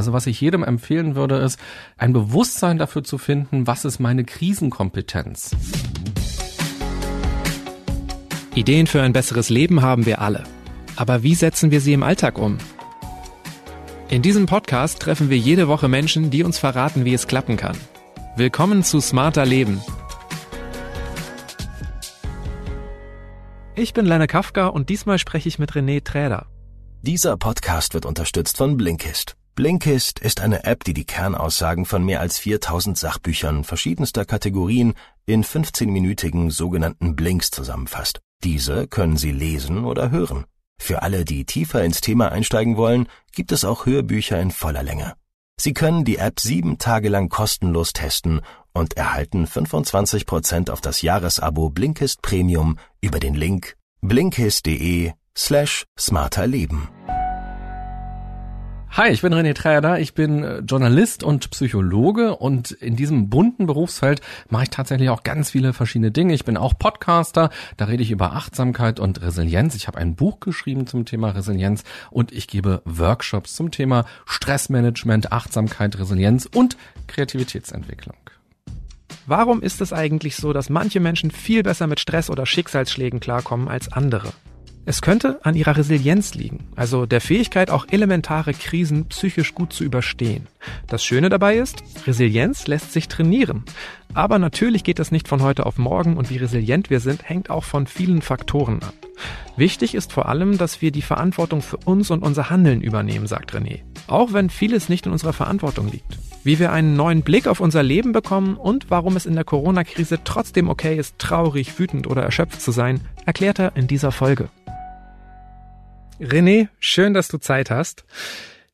Also was ich jedem empfehlen würde, ist, ein Bewusstsein dafür zu finden, was ist meine Krisenkompetenz. Ideen für ein besseres Leben haben wir alle. Aber wie setzen wir sie im Alltag um? In diesem Podcast treffen wir jede Woche Menschen, die uns verraten, wie es klappen kann. Willkommen zu Smarter Leben. Ich bin Lene Kafka und diesmal spreche ich mit René Träder. Dieser Podcast wird unterstützt von Blinkist. Blinkist ist eine App, die die Kernaussagen von mehr als 4000 Sachbüchern verschiedenster Kategorien in 15-minütigen sogenannten Blinks zusammenfasst. Diese können Sie lesen oder hören. Für alle, die tiefer ins Thema einsteigen wollen, gibt es auch Hörbücher in voller Länge. Sie können die App sieben Tage lang kostenlos testen und erhalten 25% auf das Jahresabo Blinkist Premium über den Link blinkist.de slash smarterleben. Hi, ich bin René Träder, ich bin äh, Journalist und Psychologe und in diesem bunten Berufsfeld mache ich tatsächlich auch ganz viele verschiedene Dinge. Ich bin auch Podcaster, da rede ich über Achtsamkeit und Resilienz. Ich habe ein Buch geschrieben zum Thema Resilienz und ich gebe Workshops zum Thema Stressmanagement, Achtsamkeit, Resilienz und Kreativitätsentwicklung. Warum ist es eigentlich so, dass manche Menschen viel besser mit Stress oder Schicksalsschlägen klarkommen als andere? Es könnte an ihrer Resilienz liegen, also der Fähigkeit, auch elementare Krisen psychisch gut zu überstehen. Das Schöne dabei ist, Resilienz lässt sich trainieren. Aber natürlich geht das nicht von heute auf morgen und wie resilient wir sind, hängt auch von vielen Faktoren ab. Wichtig ist vor allem, dass wir die Verantwortung für uns und unser Handeln übernehmen, sagt René. Auch wenn vieles nicht in unserer Verantwortung liegt. Wie wir einen neuen Blick auf unser Leben bekommen und warum es in der Corona-Krise trotzdem okay ist, traurig, wütend oder erschöpft zu sein, erklärt er in dieser Folge. René, schön, dass du Zeit hast.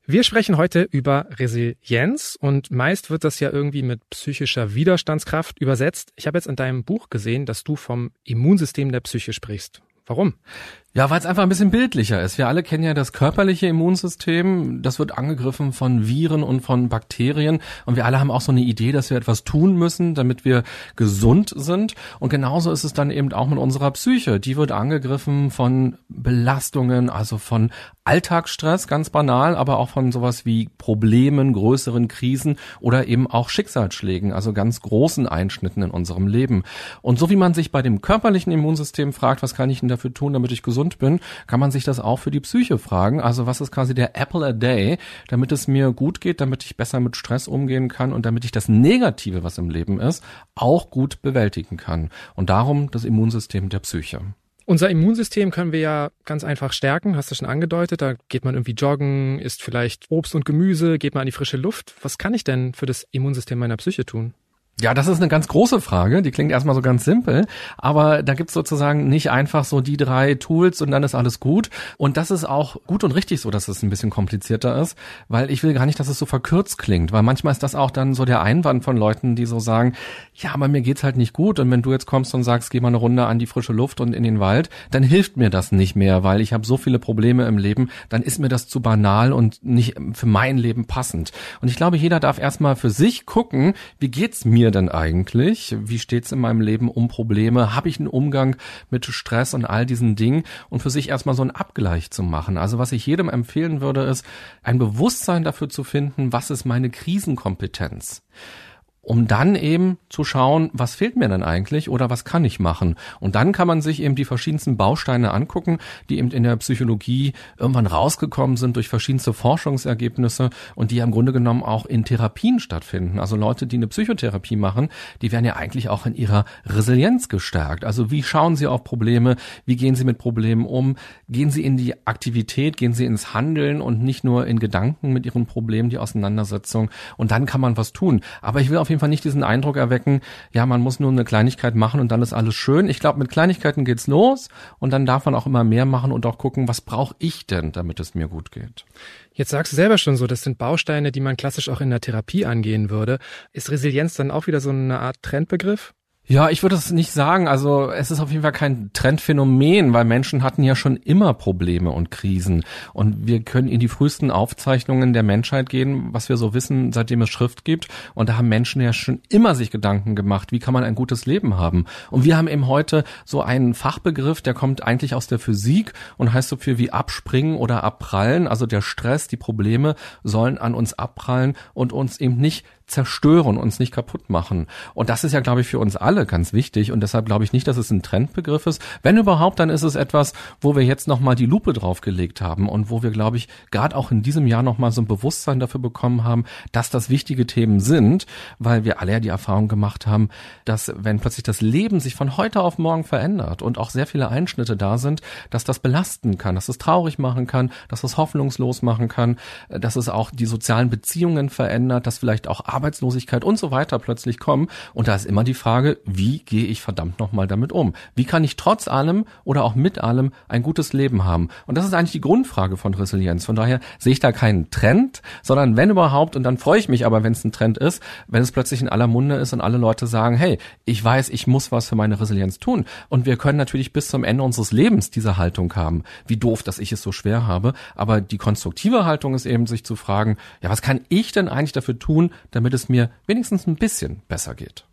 Wir sprechen heute über Resilienz und meist wird das ja irgendwie mit psychischer Widerstandskraft übersetzt. Ich habe jetzt in deinem Buch gesehen, dass du vom Immunsystem der Psyche sprichst. Warum? Ja, weil es einfach ein bisschen bildlicher ist. Wir alle kennen ja das körperliche Immunsystem. Das wird angegriffen von Viren und von Bakterien. Und wir alle haben auch so eine Idee, dass wir etwas tun müssen, damit wir gesund sind. Und genauso ist es dann eben auch mit unserer Psyche. Die wird angegriffen von Belastungen, also von Alltagsstress, ganz banal, aber auch von sowas wie Problemen, größeren Krisen oder eben auch Schicksalsschlägen, also ganz großen Einschnitten in unserem Leben. Und so wie man sich bei dem körperlichen Immunsystem fragt, was kann ich denn dafür tun, damit ich gesund gesund bin, kann man sich das auch für die Psyche fragen. Also was ist quasi der Apple a Day, damit es mir gut geht, damit ich besser mit Stress umgehen kann und damit ich das Negative, was im Leben ist, auch gut bewältigen kann. Und darum das Immunsystem der Psyche. Unser Immunsystem können wir ja ganz einfach stärken, hast du schon angedeutet. Da geht man irgendwie joggen, isst vielleicht Obst und Gemüse, geht man an die frische Luft. Was kann ich denn für das Immunsystem meiner Psyche tun? Ja, das ist eine ganz große Frage. Die klingt erstmal so ganz simpel, aber da gibt's sozusagen nicht einfach so die drei Tools und dann ist alles gut. Und das ist auch gut und richtig so, dass es ein bisschen komplizierter ist, weil ich will gar nicht, dass es so verkürzt klingt, weil manchmal ist das auch dann so der Einwand von Leuten, die so sagen, ja, aber mir geht's halt nicht gut und wenn du jetzt kommst und sagst, geh mal eine Runde an die frische Luft und in den Wald, dann hilft mir das nicht mehr, weil ich habe so viele Probleme im Leben, dann ist mir das zu banal und nicht für mein Leben passend. Und ich glaube, jeder darf erstmal für sich gucken, wie geht's mir mir denn eigentlich? Wie steht's in meinem Leben um Probleme? Habe ich einen Umgang mit Stress und all diesen Dingen? Und für sich erstmal so einen Abgleich zu machen. Also was ich jedem empfehlen würde, ist, ein Bewusstsein dafür zu finden, was ist meine Krisenkompetenz? Um dann eben zu schauen, was fehlt mir denn eigentlich oder was kann ich machen. Und dann kann man sich eben die verschiedensten Bausteine angucken, die eben in der Psychologie irgendwann rausgekommen sind durch verschiedenste Forschungsergebnisse und die ja im Grunde genommen auch in Therapien stattfinden. Also Leute, die eine Psychotherapie machen, die werden ja eigentlich auch in ihrer Resilienz gestärkt. Also wie schauen sie auf Probleme, wie gehen sie mit Problemen um, gehen sie in die Aktivität, gehen sie ins Handeln und nicht nur in Gedanken mit ihren Problemen, die Auseinandersetzung. Und dann kann man was tun. Aber ich will auf jeden Fall nicht diesen Eindruck erwecken, ja, man muss nur eine Kleinigkeit machen und dann ist alles schön. Ich glaube, mit Kleinigkeiten geht's los und dann darf man auch immer mehr machen und auch gucken, was brauche ich denn, damit es mir gut geht. Jetzt sagst du selber schon so, das sind Bausteine, die man klassisch auch in der Therapie angehen würde. Ist Resilienz dann auch wieder so eine Art Trendbegriff? Ja, ich würde es nicht sagen. Also es ist auf jeden Fall kein Trendphänomen, weil Menschen hatten ja schon immer Probleme und Krisen. Und wir können in die frühesten Aufzeichnungen der Menschheit gehen, was wir so wissen, seitdem es Schrift gibt. Und da haben Menschen ja schon immer sich Gedanken gemacht, wie kann man ein gutes Leben haben. Und wir haben eben heute so einen Fachbegriff, der kommt eigentlich aus der Physik und heißt so viel wie abspringen oder abprallen. Also der Stress, die Probleme sollen an uns abprallen und uns eben nicht zerstören, uns nicht kaputt machen. Und das ist ja, glaube ich, für uns alle ganz wichtig. Und deshalb glaube ich nicht, dass es ein Trendbegriff ist. Wenn überhaupt, dann ist es etwas, wo wir jetzt nochmal die Lupe draufgelegt haben und wo wir, glaube ich, gerade auch in diesem Jahr nochmal so ein Bewusstsein dafür bekommen haben, dass das wichtige Themen sind, weil wir alle ja die Erfahrung gemacht haben, dass wenn plötzlich das Leben sich von heute auf morgen verändert und auch sehr viele Einschnitte da sind, dass das belasten kann, dass es traurig machen kann, dass es hoffnungslos machen kann, dass es auch die sozialen Beziehungen verändert, dass vielleicht auch Arbeitslosigkeit und so weiter plötzlich kommen. Und da ist immer die Frage, wie gehe ich verdammt nochmal damit um? Wie kann ich trotz allem oder auch mit allem ein gutes Leben haben? Und das ist eigentlich die Grundfrage von Resilienz. Von daher sehe ich da keinen Trend, sondern wenn überhaupt, und dann freue ich mich aber, wenn es ein Trend ist, wenn es plötzlich in aller Munde ist und alle Leute sagen, hey, ich weiß, ich muss was für meine Resilienz tun. Und wir können natürlich bis zum Ende unseres Lebens diese Haltung haben. Wie doof, dass ich es so schwer habe. Aber die konstruktive Haltung ist eben, sich zu fragen, ja, was kann ich denn eigentlich dafür tun, damit damit es mir wenigstens ein bisschen besser geht.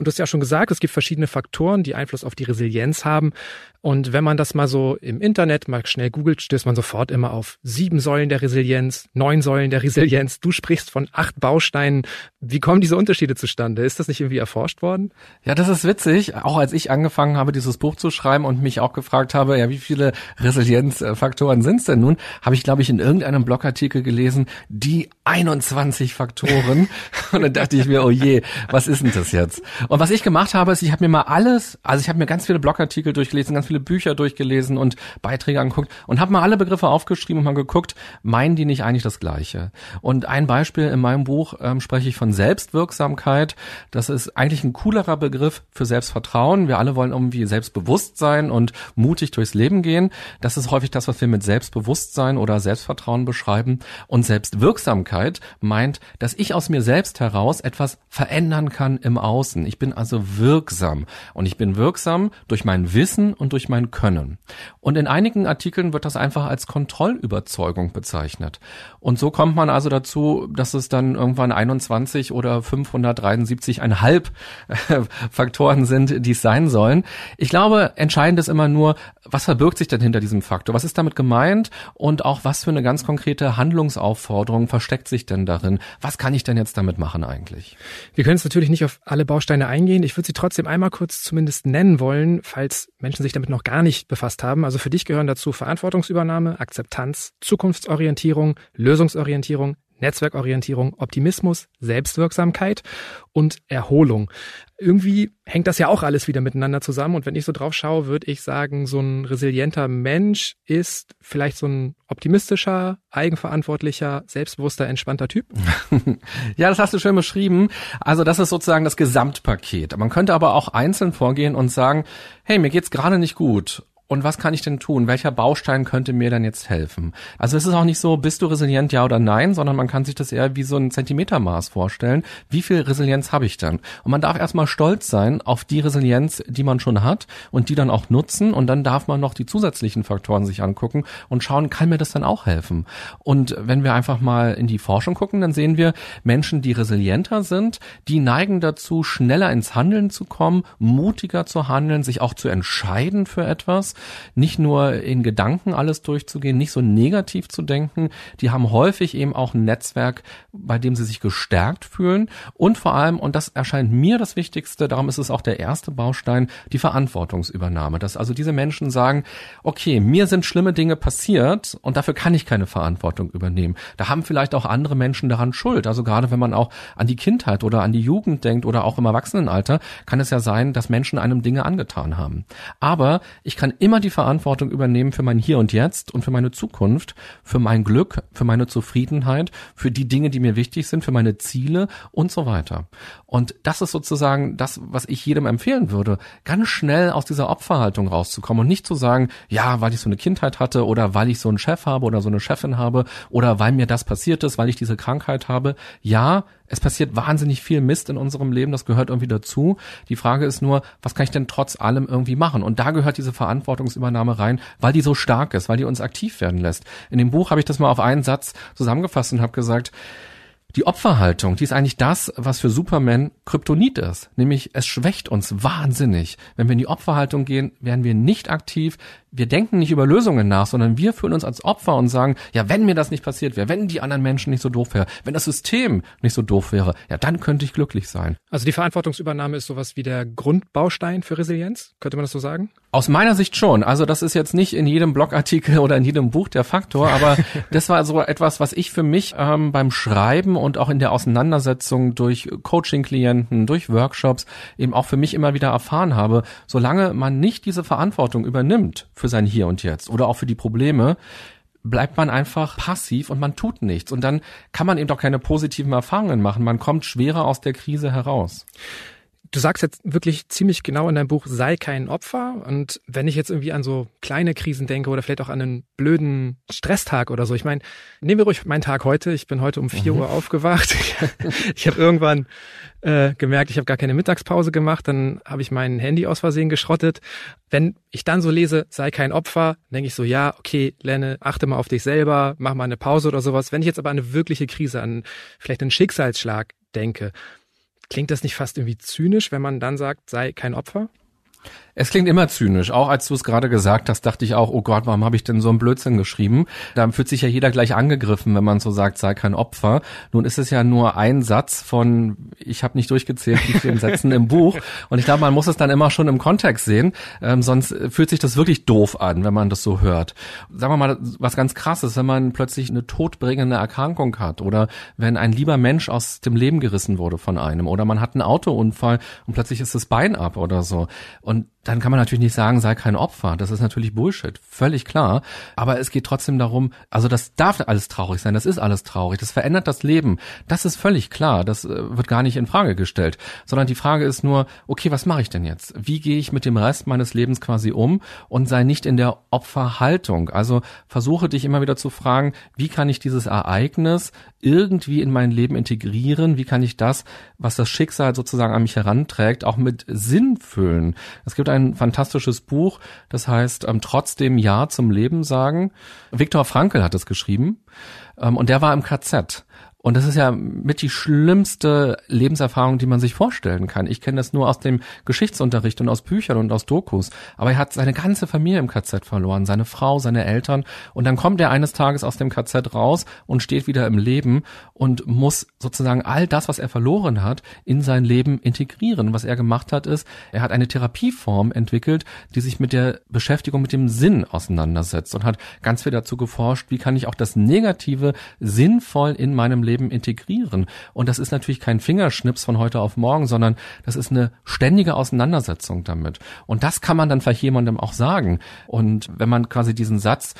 Und du hast ja schon gesagt, es gibt verschiedene Faktoren, die Einfluss auf die Resilienz haben. Und wenn man das mal so im Internet mal schnell googelt, stößt man sofort immer auf sieben Säulen der Resilienz, neun Säulen der Resilienz. Du sprichst von acht Bausteinen. Wie kommen diese Unterschiede zustande? Ist das nicht irgendwie erforscht worden? Ja, das ist witzig. Auch als ich angefangen habe, dieses Buch zu schreiben und mich auch gefragt habe, ja, wie viele Resilienzfaktoren sind es denn nun, habe ich, glaube ich, in irgendeinem Blogartikel gelesen, die 21 Faktoren. und dann dachte ich mir, oh je, was ist denn das jetzt? Und was ich gemacht habe, ist, ich habe mir mal alles, also ich habe mir ganz viele Blogartikel durchgelesen, ganz viele Bücher durchgelesen und Beiträge angeguckt und habe mal alle Begriffe aufgeschrieben und mal geguckt, meinen die nicht eigentlich das Gleiche? Und ein Beispiel in meinem Buch ähm, spreche ich von Selbstwirksamkeit. Das ist eigentlich ein coolerer Begriff für Selbstvertrauen. Wir alle wollen irgendwie selbstbewusst sein und mutig durchs Leben gehen. Das ist häufig das, was wir mit Selbstbewusstsein oder Selbstvertrauen beschreiben. Und Selbstwirksamkeit meint, dass ich aus mir selbst heraus etwas verändern kann im Außen. Ich bin also wirksam. Und ich bin wirksam durch mein Wissen und durch mein Können. Und in einigen Artikeln wird das einfach als Kontrollüberzeugung bezeichnet. Und so kommt man also dazu, dass es dann irgendwann 21 oder 573,5 äh, Faktoren sind, die es sein sollen. Ich glaube, entscheidend ist immer nur, was verbirgt sich denn hinter diesem Faktor? Was ist damit gemeint? Und auch was für eine ganz konkrete Handlungsaufforderung versteckt sich denn darin? Was kann ich denn jetzt damit machen eigentlich? Wir können jetzt natürlich nicht auf alle Bausteine eingehen. Ich würde sie trotzdem einmal kurz zumindest nennen wollen, falls Menschen sich damit noch gar nicht befasst haben. Also für dich gehören dazu Verantwortungsübernahme, Akzeptanz, Zukunftsorientierung, Lösungsorientierung, Netzwerkorientierung, Optimismus, Selbstwirksamkeit und Erholung. Irgendwie hängt das ja auch alles wieder miteinander zusammen. Und wenn ich so drauf schaue, würde ich sagen, so ein resilienter Mensch ist vielleicht so ein optimistischer, eigenverantwortlicher, selbstbewusster, entspannter Typ. ja, das hast du schön beschrieben. Also das ist sozusagen das Gesamtpaket. Man könnte aber auch einzeln vorgehen und sagen, hey, mir geht's gerade nicht gut und was kann ich denn tun? Welcher Baustein könnte mir dann jetzt helfen? Also es ist auch nicht so, bist du resilient, ja oder nein, sondern man kann sich das eher wie so ein Zentimetermaß vorstellen. Wie viel Resilienz habe ich dann? Und man darf erstmal stolz sein auf die Resilienz, die man schon hat und die dann auch nutzen. Und dann darf man noch die zusätzlichen Faktoren sich angucken und schauen, kann mir das dann auch helfen? Und wenn wir einfach mal in die Forschung gucken, dann sehen wir Menschen, die resilienter sind, die neigen dazu, schneller ins Handeln zu kommen, mutiger zu handeln, sich auch zu entscheiden für etwas nicht nur in Gedanken alles durchzugehen, nicht so negativ zu denken. Die haben häufig eben auch ein Netzwerk, bei dem sie sich gestärkt fühlen und vor allem, und das erscheint mir das Wichtigste, darum ist es auch der erste Baustein, die Verantwortungsübernahme. Dass also diese Menschen sagen, okay, mir sind schlimme Dinge passiert und dafür kann ich keine Verantwortung übernehmen. Da haben vielleicht auch andere Menschen daran Schuld. Also gerade wenn man auch an die Kindheit oder an die Jugend denkt oder auch im Erwachsenenalter, kann es ja sein, dass Menschen einem Dinge angetan haben. Aber ich kann immer immer die Verantwortung übernehmen für mein Hier und Jetzt und für meine Zukunft, für mein Glück, für meine Zufriedenheit, für die Dinge, die mir wichtig sind, für meine Ziele und so weiter. Und das ist sozusagen das, was ich jedem empfehlen würde, ganz schnell aus dieser Opferhaltung rauszukommen und nicht zu sagen, ja, weil ich so eine Kindheit hatte oder weil ich so einen Chef habe oder so eine Chefin habe oder weil mir das passiert ist, weil ich diese Krankheit habe. Ja, es passiert wahnsinnig viel Mist in unserem Leben, das gehört irgendwie dazu. Die Frage ist nur, was kann ich denn trotz allem irgendwie machen? Und da gehört diese Verantwortungsübernahme rein, weil die so stark ist, weil die uns aktiv werden lässt. In dem Buch habe ich das mal auf einen Satz zusammengefasst und habe gesagt, die Opferhaltung, die ist eigentlich das, was für Superman Kryptonit ist. Nämlich, es schwächt uns wahnsinnig. Wenn wir in die Opferhaltung gehen, werden wir nicht aktiv, wir denken nicht über Lösungen nach, sondern wir fühlen uns als Opfer und sagen, ja, wenn mir das nicht passiert wäre, wenn die anderen Menschen nicht so doof wäre, wenn das System nicht so doof wäre, ja, dann könnte ich glücklich sein. Also die Verantwortungsübernahme ist sowas wie der Grundbaustein für Resilienz, könnte man das so sagen? Aus meiner Sicht schon. Also das ist jetzt nicht in jedem Blogartikel oder in jedem Buch der Faktor, aber das war so etwas, was ich für mich ähm, beim Schreiben und auch in der Auseinandersetzung durch Coaching-Klienten, durch Workshops eben auch für mich immer wieder erfahren habe. Solange man nicht diese Verantwortung übernimmt für sein Hier und Jetzt oder auch für die Probleme, bleibt man einfach passiv und man tut nichts. Und dann kann man eben doch keine positiven Erfahrungen machen. Man kommt schwerer aus der Krise heraus. Du sagst jetzt wirklich ziemlich genau in deinem Buch, sei kein Opfer. Und wenn ich jetzt irgendwie an so kleine Krisen denke oder vielleicht auch an einen blöden Stresstag oder so, ich meine, nehmen wir ruhig meinen Tag heute. Ich bin heute um vier mhm. Uhr aufgewacht. ich habe irgendwann äh, gemerkt, ich habe gar keine Mittagspause gemacht. Dann habe ich mein Handy aus Versehen geschrottet. Wenn ich dann so lese, sei kein Opfer, denke ich so, ja, okay, Lenne, achte mal auf dich selber, mach mal eine Pause oder sowas. Wenn ich jetzt aber an eine wirkliche Krise, an vielleicht einen Schicksalsschlag denke, Klingt das nicht fast irgendwie zynisch, wenn man dann sagt, sei kein Opfer? Es klingt immer zynisch. Auch als du es gerade gesagt hast, dachte ich auch, oh Gott, warum habe ich denn so einen Blödsinn geschrieben? Da fühlt sich ja jeder gleich angegriffen, wenn man so sagt, sei kein Opfer. Nun ist es ja nur ein Satz von, ich habe nicht durchgezählt, wie vielen Sätzen im Buch. Und ich glaube, man muss es dann immer schon im Kontext sehen, ähm, sonst fühlt sich das wirklich doof an, wenn man das so hört. Sagen wir mal, was ganz krasses, wenn man plötzlich eine todbringende Erkrankung hat oder wenn ein lieber Mensch aus dem Leben gerissen wurde von einem oder man hat einen Autounfall und plötzlich ist das Bein ab oder so. Und dann kann man natürlich nicht sagen, sei kein Opfer. Das ist natürlich Bullshit, völlig klar. Aber es geht trotzdem darum, also das darf alles traurig sein, das ist alles traurig, das verändert das Leben. Das ist völlig klar, das äh, wird gar nicht in Frage gestellt. Sondern die Frage ist nur, okay, was mache ich denn jetzt? Wie gehe ich mit dem Rest meines Lebens quasi um und sei nicht in der Opferhaltung? Also versuche dich immer wieder zu fragen, wie kann ich dieses Ereignis irgendwie in mein Leben integrieren? Wie kann ich das, was das Schicksal sozusagen an mich heranträgt, auch mit Sinn füllen? Es gibt ein fantastisches Buch, das heißt ähm, Trotzdem Ja zum Leben sagen. Viktor Frankl hat es geschrieben ähm, und der war im KZ. Und das ist ja mit die schlimmste Lebenserfahrung, die man sich vorstellen kann. Ich kenne das nur aus dem Geschichtsunterricht und aus Büchern und aus Dokus. Aber er hat seine ganze Familie im KZ verloren, seine Frau, seine Eltern. Und dann kommt er eines Tages aus dem KZ raus und steht wieder im Leben und muss sozusagen all das, was er verloren hat, in sein Leben integrieren. Was er gemacht hat, ist, er hat eine Therapieform entwickelt, die sich mit der Beschäftigung mit dem Sinn auseinandersetzt und hat ganz viel dazu geforscht, wie kann ich auch das Negative sinnvoll in meinem Leben Leben integrieren. Und das ist natürlich kein Fingerschnips von heute auf morgen, sondern das ist eine ständige Auseinandersetzung damit. Und das kann man dann vielleicht jemandem auch sagen. Und wenn man quasi diesen Satz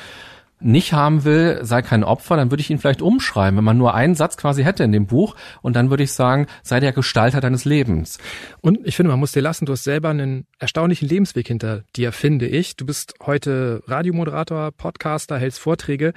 nicht haben will, sei kein Opfer, dann würde ich ihn vielleicht umschreiben, wenn man nur einen Satz quasi hätte in dem Buch und dann würde ich sagen, sei der Gestalter deines Lebens. Und ich finde, man muss dir lassen, du hast selber einen erstaunlichen Lebensweg hinter dir, finde ich. Du bist heute Radiomoderator, Podcaster, hältst Vorträge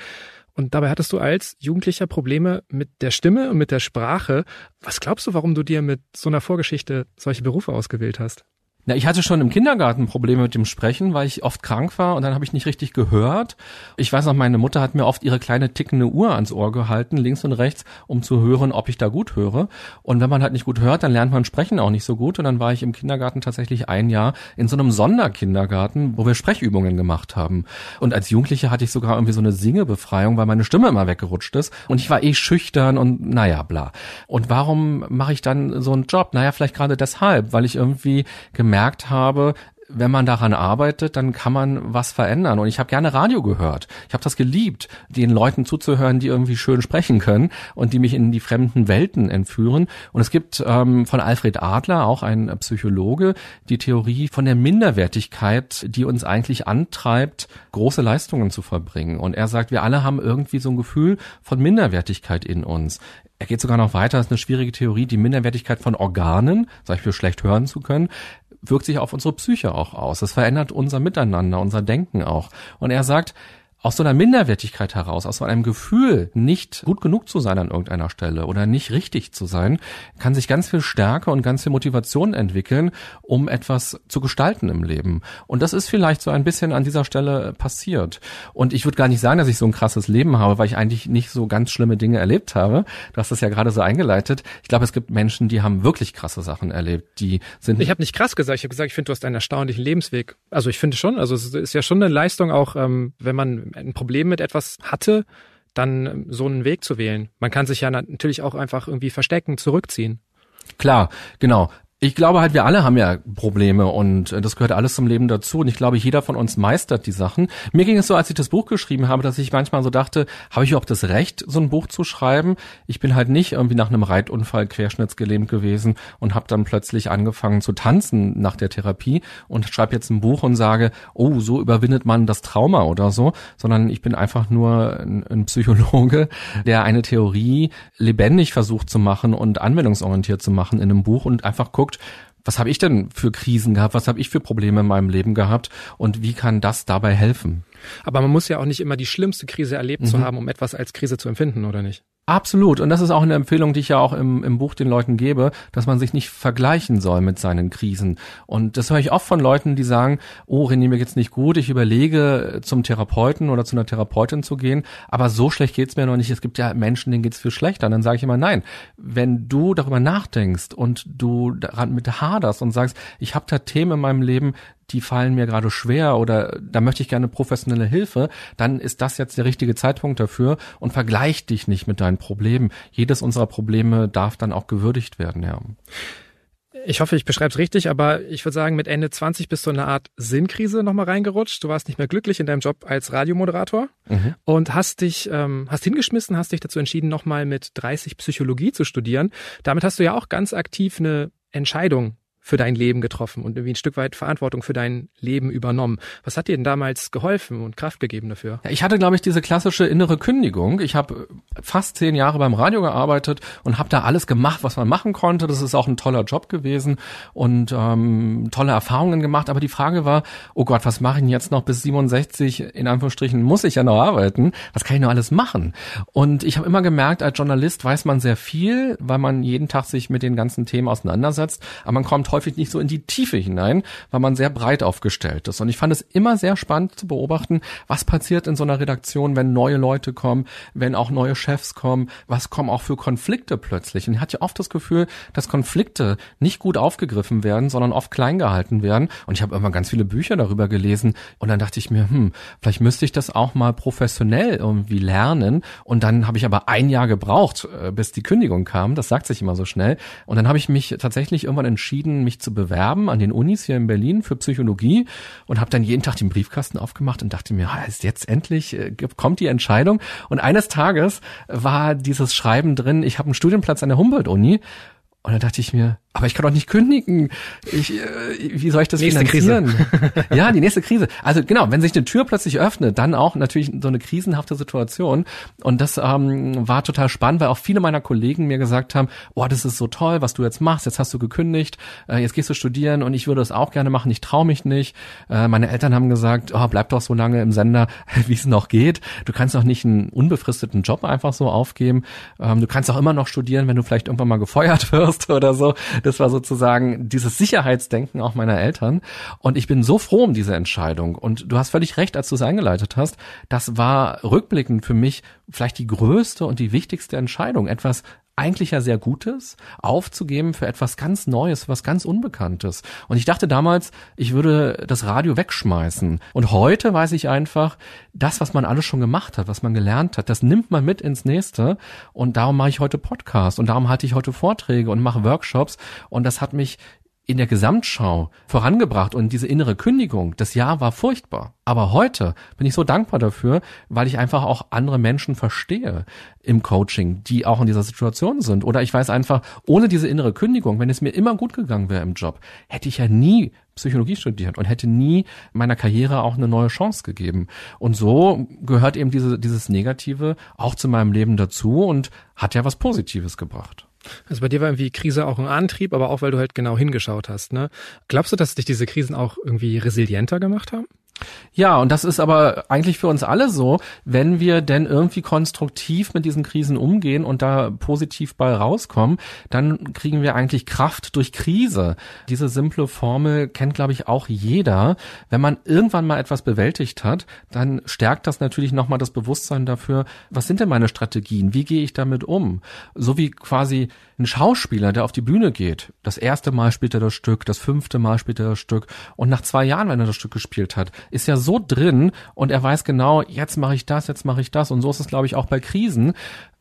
und dabei hattest du als Jugendlicher Probleme mit der Stimme und mit der Sprache. Was glaubst du, warum du dir mit so einer Vorgeschichte solche Berufe ausgewählt hast? Na, ich hatte schon im Kindergarten Probleme mit dem Sprechen, weil ich oft krank war und dann habe ich nicht richtig gehört. Ich weiß noch, meine Mutter hat mir oft ihre kleine tickende Uhr ans Ohr gehalten, links und rechts, um zu hören, ob ich da gut höre. Und wenn man halt nicht gut hört, dann lernt man Sprechen auch nicht so gut. Und dann war ich im Kindergarten tatsächlich ein Jahr in so einem Sonderkindergarten, wo wir Sprechübungen gemacht haben. Und als Jugendliche hatte ich sogar irgendwie so eine Singebefreiung, weil meine Stimme immer weggerutscht ist. Und ich war eh schüchtern und naja, bla. Und warum mache ich dann so einen Job? Naja, vielleicht gerade deshalb, weil ich irgendwie gemerkt gemerkt habe, wenn man daran arbeitet, dann kann man was verändern. Und ich habe gerne Radio gehört. Ich habe das geliebt, den Leuten zuzuhören, die irgendwie schön sprechen können und die mich in die fremden Welten entführen. Und es gibt ähm, von Alfred Adler, auch ein Psychologe, die Theorie von der Minderwertigkeit, die uns eigentlich antreibt, große Leistungen zu verbringen. Und er sagt, wir alle haben irgendwie so ein Gefühl von Minderwertigkeit in uns. Er geht sogar noch weiter, das ist eine schwierige Theorie, die Minderwertigkeit von Organen, sag ich für schlecht hören zu können, wirkt sich auf unsere Psyche auch aus. Das verändert unser Miteinander, unser Denken auch. Und er sagt, aus so einer Minderwertigkeit heraus, aus so einem Gefühl, nicht gut genug zu sein an irgendeiner Stelle oder nicht richtig zu sein, kann sich ganz viel Stärke und ganz viel Motivation entwickeln, um etwas zu gestalten im Leben. Und das ist vielleicht so ein bisschen an dieser Stelle passiert. Und ich würde gar nicht sagen, dass ich so ein krasses Leben habe, weil ich eigentlich nicht so ganz schlimme Dinge erlebt habe. Du hast das ja gerade so eingeleitet. Ich glaube, es gibt Menschen, die haben wirklich krasse Sachen erlebt. Die sind. Ich habe nicht krass gesagt. Ich habe gesagt, ich finde, du hast einen erstaunlichen Lebensweg. Also ich finde schon. Also es ist ja schon eine Leistung auch, ähm, wenn man ein Problem mit etwas hatte, dann ähm, so einen Weg zu wählen. Man kann sich ja natürlich auch einfach irgendwie verstecken, zurückziehen. Klar, genau. Ich glaube halt, wir alle haben ja Probleme und äh, das gehört alles zum Leben dazu. Und ich glaube, jeder von uns meistert die Sachen. Mir ging es so, als ich das Buch geschrieben habe, dass ich manchmal so dachte, habe ich überhaupt das Recht, so ein Buch zu schreiben? Ich bin halt nicht irgendwie nach einem Reitunfall querschnittsgelähmt gewesen und habe dann plötzlich angefangen zu tanzen nach der Therapie und schreibe jetzt ein Buch und sage, oh, so überwindet man das Trauma oder so, sondern ich bin einfach nur ein, ein Psychologe, der eine Theorie lebendig versucht zu machen und anwendungsorientiert zu machen in einem Buch und einfach guckt, geguckt, was habe ich denn für Krisen gehabt, was habe ich für Probleme in meinem Leben gehabt und wie kann das dabei helfen? Aber man muss ja auch nicht immer die schlimmste Krise erlebt mhm. zu haben, um etwas als Krise zu empfinden, oder nicht? Absolut. Und das ist auch eine Empfehlung, die ich ja auch im, im Buch den Leuten gebe, dass man sich nicht vergleichen soll mit seinen Krisen. Und das höre ich oft von Leuten, die sagen, oh, René, mir geht's nicht gut, ich überlege, zum Therapeuten oder zu einer Therapeutin zu gehen, aber so schlecht geht's mir noch nicht. Es gibt ja Menschen, denen geht's viel schlechter. Und dann sage ich immer, nein, wenn du darüber nachdenkst und du daran mit haderst und sagst, ich habe da Themen in meinem Leben, die fallen mir gerade schwer oder da möchte ich gerne professionelle Hilfe, dann ist das jetzt der richtige Zeitpunkt dafür und vergleich dich nicht mit deinen Problemen. Jedes unserer Probleme darf dann auch gewürdigt werden, ja. Ich hoffe, ich beschreibe es richtig, aber ich würde sagen, mit Ende 20 bist du in eine Art Sinnkrise nochmal reingerutscht. Du warst nicht mehr glücklich in deinem Job als Radiomoderator mhm. und hast dich, ähm, hast hingeschmissen, hast dich dazu entschieden, nochmal mit 30 Psychologie zu studieren. Damit hast du ja auch ganz aktiv eine Entscheidung für dein Leben getroffen und irgendwie ein Stück weit Verantwortung für dein Leben übernommen. Was hat dir denn damals geholfen und Kraft gegeben dafür? Ich hatte, glaube ich, diese klassische innere Kündigung. Ich habe fast zehn Jahre beim Radio gearbeitet und habe da alles gemacht, was man machen konnte. Das ist auch ein toller Job gewesen und ähm, tolle Erfahrungen gemacht. Aber die Frage war, oh Gott, was mache ich denn jetzt noch bis 67? In Anführungsstrichen muss ich ja noch arbeiten. Was kann ich noch alles machen? Und ich habe immer gemerkt, als Journalist weiß man sehr viel, weil man jeden Tag sich mit den ganzen Themen auseinandersetzt. Aber man kommt häufig nicht so in die Tiefe hinein, weil man sehr breit aufgestellt ist. Und ich fand es immer sehr spannend zu beobachten, was passiert in so einer Redaktion, wenn neue Leute kommen, wenn auch neue Chefs kommen, was kommen auch für Konflikte plötzlich. Und ich hatte oft das Gefühl, dass Konflikte nicht gut aufgegriffen werden, sondern oft klein gehalten werden. Und ich habe immer ganz viele Bücher darüber gelesen. Und dann dachte ich mir, hm, vielleicht müsste ich das auch mal professionell irgendwie lernen. Und dann habe ich aber ein Jahr gebraucht, äh, bis die Kündigung kam. Das sagt sich immer so schnell. Und dann habe ich mich tatsächlich irgendwann entschieden, mich zu bewerben an den Unis hier in Berlin für Psychologie und habe dann jeden Tag den Briefkasten aufgemacht und dachte mir, jetzt endlich äh, kommt die Entscheidung. Und eines Tages war dieses Schreiben drin, ich habe einen Studienplatz an der Humboldt-Uni und dann dachte ich mir, aber ich kann doch nicht kündigen. Ich, äh, wie soll ich das nächste finanzieren? Krise. ja, die nächste Krise. Also genau, wenn sich eine Tür plötzlich öffnet, dann auch natürlich so eine krisenhafte Situation. Und das ähm, war total spannend, weil auch viele meiner Kollegen mir gesagt haben, oh, das ist so toll, was du jetzt machst. Jetzt hast du gekündigt, äh, jetzt gehst du studieren und ich würde das auch gerne machen. Ich traue mich nicht. Äh, meine Eltern haben gesagt, oh, bleib doch so lange im Sender, wie es noch geht. Du kannst doch nicht einen unbefristeten Job einfach so aufgeben. Ähm, du kannst auch immer noch studieren, wenn du vielleicht irgendwann mal gefeuert wirst oder so. Das war sozusagen dieses Sicherheitsdenken auch meiner Eltern. Und ich bin so froh um diese Entscheidung. Und du hast völlig recht, als du es eingeleitet hast. Das war rückblickend für mich vielleicht die größte und die wichtigste Entscheidung. Etwas eigentlich ja sehr Gutes aufzugeben für etwas ganz Neues, was ganz Unbekanntes. Und ich dachte damals, ich würde das Radio wegschmeißen. Und heute weiß ich einfach, das, was man alles schon gemacht hat, was man gelernt hat, das nimmt man mit ins nächste. Und darum mache ich heute Podcasts und darum halte ich heute Vorträge und mache Workshops. Und das hat mich in der Gesamtschau vorangebracht und diese innere Kündigung, das Jahr war furchtbar. Aber heute bin ich so dankbar dafür, weil ich einfach auch andere Menschen verstehe im Coaching, die auch in dieser Situation sind. Oder ich weiß einfach, ohne diese innere Kündigung, wenn es mir immer gut gegangen wäre im Job, hätte ich ja nie Psychologie studiert und hätte nie meiner Karriere auch eine neue Chance gegeben. Und so gehört eben diese, dieses Negative auch zu meinem Leben dazu und hat ja was Positives gebracht. Also bei dir war irgendwie Krise auch ein Antrieb, aber auch weil du halt genau hingeschaut hast. Ne? Glaubst du, dass dich diese Krisen auch irgendwie resilienter gemacht haben? Ja, und das ist aber eigentlich für uns alle so, wenn wir denn irgendwie konstruktiv mit diesen Krisen umgehen und da positiv bei rauskommen, dann kriegen wir eigentlich Kraft durch Krise. Diese simple Formel kennt, glaube ich, auch jeder. Wenn man irgendwann mal etwas bewältigt hat, dann stärkt das natürlich nochmal das Bewusstsein dafür, was sind denn meine Strategien? Wie gehe ich damit um? So wie quasi ein Schauspieler, der auf die Bühne geht. Das erste Mal spielt er das Stück, das fünfte Mal spielt er das Stück und nach zwei Jahren, wenn er das Stück gespielt hat, ist er so drin und er weiß genau, jetzt mache ich das, jetzt mache ich das und so ist es, glaube ich, auch bei Krisen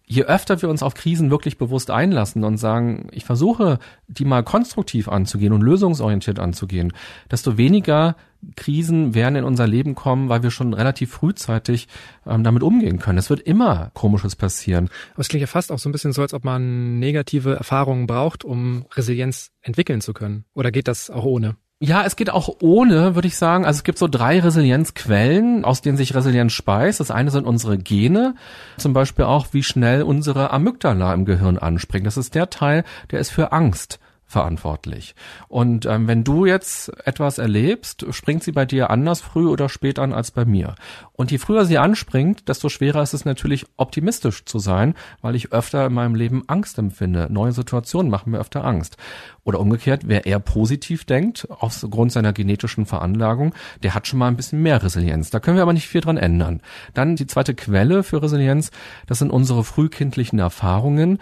je öfter wir uns auf Krisen wirklich bewusst einlassen und sagen, ich versuche, die mal konstruktiv anzugehen und lösungsorientiert anzugehen, desto weniger Krisen werden in unser Leben kommen, weil wir schon relativ frühzeitig ähm, damit umgehen können. Es wird immer Komisches passieren. Aber es klingt ja fast auch so ein bisschen so, als ob man negative Erfahrungen braucht, um Resilienz entwickeln zu können. Oder geht das auch ohne? Ja, es geht auch ohne, würde ich sagen. Also es gibt so drei Resilienzquellen, aus denen sich Resilienz speist. Das eine sind unsere Gene, zum Beispiel auch, wie schnell unsere Amygdala im Gehirn anspringt. Das ist der Teil, der ist für Angst verantwortlich. Und ähm, wenn du jetzt etwas erlebst, springt sie bei dir anders früh oder spät an als bei mir. Und je früher sie anspringt, desto schwerer ist es natürlich optimistisch zu sein, weil ich öfter in meinem Leben Angst empfinde. Neue Situationen machen mir öfter Angst. Oder umgekehrt, wer eher positiv denkt, aufgrund seiner genetischen Veranlagung, der hat schon mal ein bisschen mehr Resilienz. Da können wir aber nicht viel dran ändern. Dann die zweite Quelle für Resilienz, das sind unsere frühkindlichen Erfahrungen,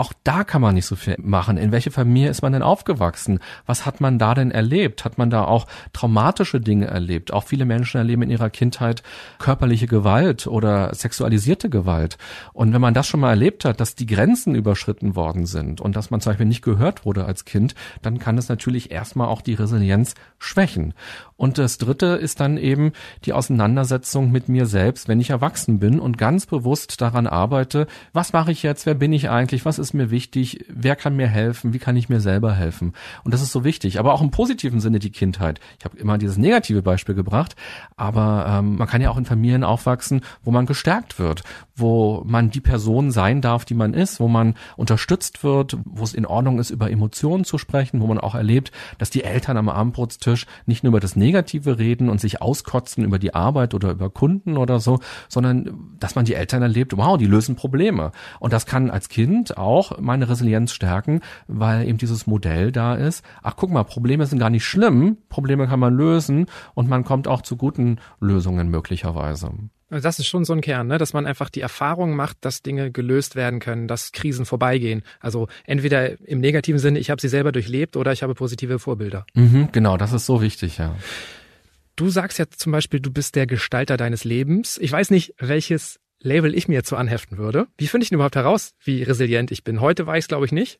auch da kann man nicht so viel machen. In welche Familie ist man denn aufgewachsen? Was hat man da denn erlebt? Hat man da auch traumatische Dinge erlebt? Auch viele Menschen erleben in ihrer Kindheit körperliche Gewalt oder sexualisierte Gewalt. Und wenn man das schon mal erlebt hat, dass die Grenzen überschritten worden sind und dass man zum Beispiel nicht gehört wurde als Kind, dann kann es natürlich erstmal auch die Resilienz schwächen. Und das dritte ist dann eben die Auseinandersetzung mit mir selbst, wenn ich erwachsen bin und ganz bewusst daran arbeite, was mache ich jetzt, wer bin ich eigentlich, was ist mir wichtig, wer kann mir helfen, wie kann ich mir selber helfen. Und das ist so wichtig, aber auch im positiven Sinne die Kindheit. Ich habe immer dieses negative Beispiel gebracht, aber ähm, man kann ja auch in Familien aufwachsen, wo man gestärkt wird, wo man die Person sein darf, die man ist, wo man unterstützt wird, wo es in Ordnung ist, über Emotionen zu sprechen, wo man auch erlebt, dass die Eltern am Abendbrotstisch nicht nur über das Negative reden und sich auskotzen über die Arbeit oder über Kunden oder so, sondern dass man die Eltern erlebt, wow, die lösen Probleme. Und das kann als Kind auch meine Resilienz stärken, weil eben dieses Modell da ist. Ach, guck mal, Probleme sind gar nicht schlimm, Probleme kann man lösen und man kommt auch zu guten Lösungen möglicherweise. Also das ist schon so ein Kern, ne? dass man einfach die Erfahrung macht, dass Dinge gelöst werden können, dass Krisen vorbeigehen. Also entweder im negativen Sinne, ich habe sie selber durchlebt oder ich habe positive Vorbilder. Mhm, genau, das ist so wichtig, ja. Du sagst ja zum Beispiel, du bist der Gestalter deines Lebens. Ich weiß nicht, welches Label ich mir jetzt so anheften würde. Wie finde ich denn überhaupt heraus, wie resilient ich bin? Heute weiß glaube ich nicht.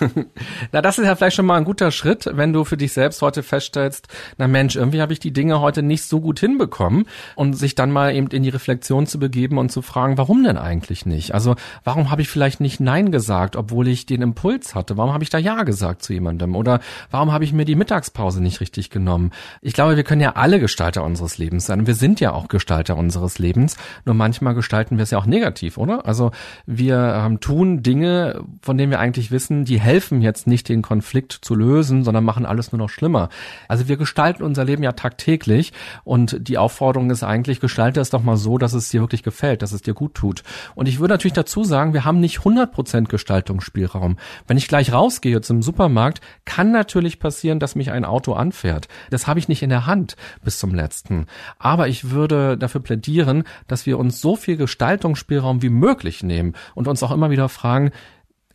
na, das ist ja vielleicht schon mal ein guter Schritt, wenn du für dich selbst heute feststellst, na Mensch, irgendwie habe ich die Dinge heute nicht so gut hinbekommen und sich dann mal eben in die Reflexion zu begeben und zu fragen, warum denn eigentlich nicht? Also, warum habe ich vielleicht nicht Nein gesagt, obwohl ich den Impuls hatte? Warum habe ich da Ja gesagt zu jemandem? Oder warum habe ich mir die Mittagspause nicht richtig genommen? Ich glaube, wir können ja alle Gestalter unseres Lebens sein. Wir sind ja auch Gestalter unseres Lebens. Nur manchmal gestalten wir es ja auch negativ, oder? Also wir ähm, tun Dinge, von denen wir eigentlich wissen, die helfen jetzt nicht, den Konflikt zu lösen, sondern machen alles nur noch schlimmer. Also wir gestalten unser Leben ja tagtäglich und die Aufforderung ist eigentlich, gestalte es doch mal so, dass es dir wirklich gefällt, dass es dir gut tut. Und ich würde natürlich dazu sagen, wir haben nicht 100% Gestaltungsspielraum. Wenn ich gleich rausgehe zum Supermarkt, kann natürlich passieren, dass mich ein Auto anfährt. Das habe ich nicht in der Hand bis zum letzten. Aber ich würde dafür plädieren, dass wir uns so viel viel Gestaltungsspielraum wie möglich nehmen und uns auch immer wieder fragen,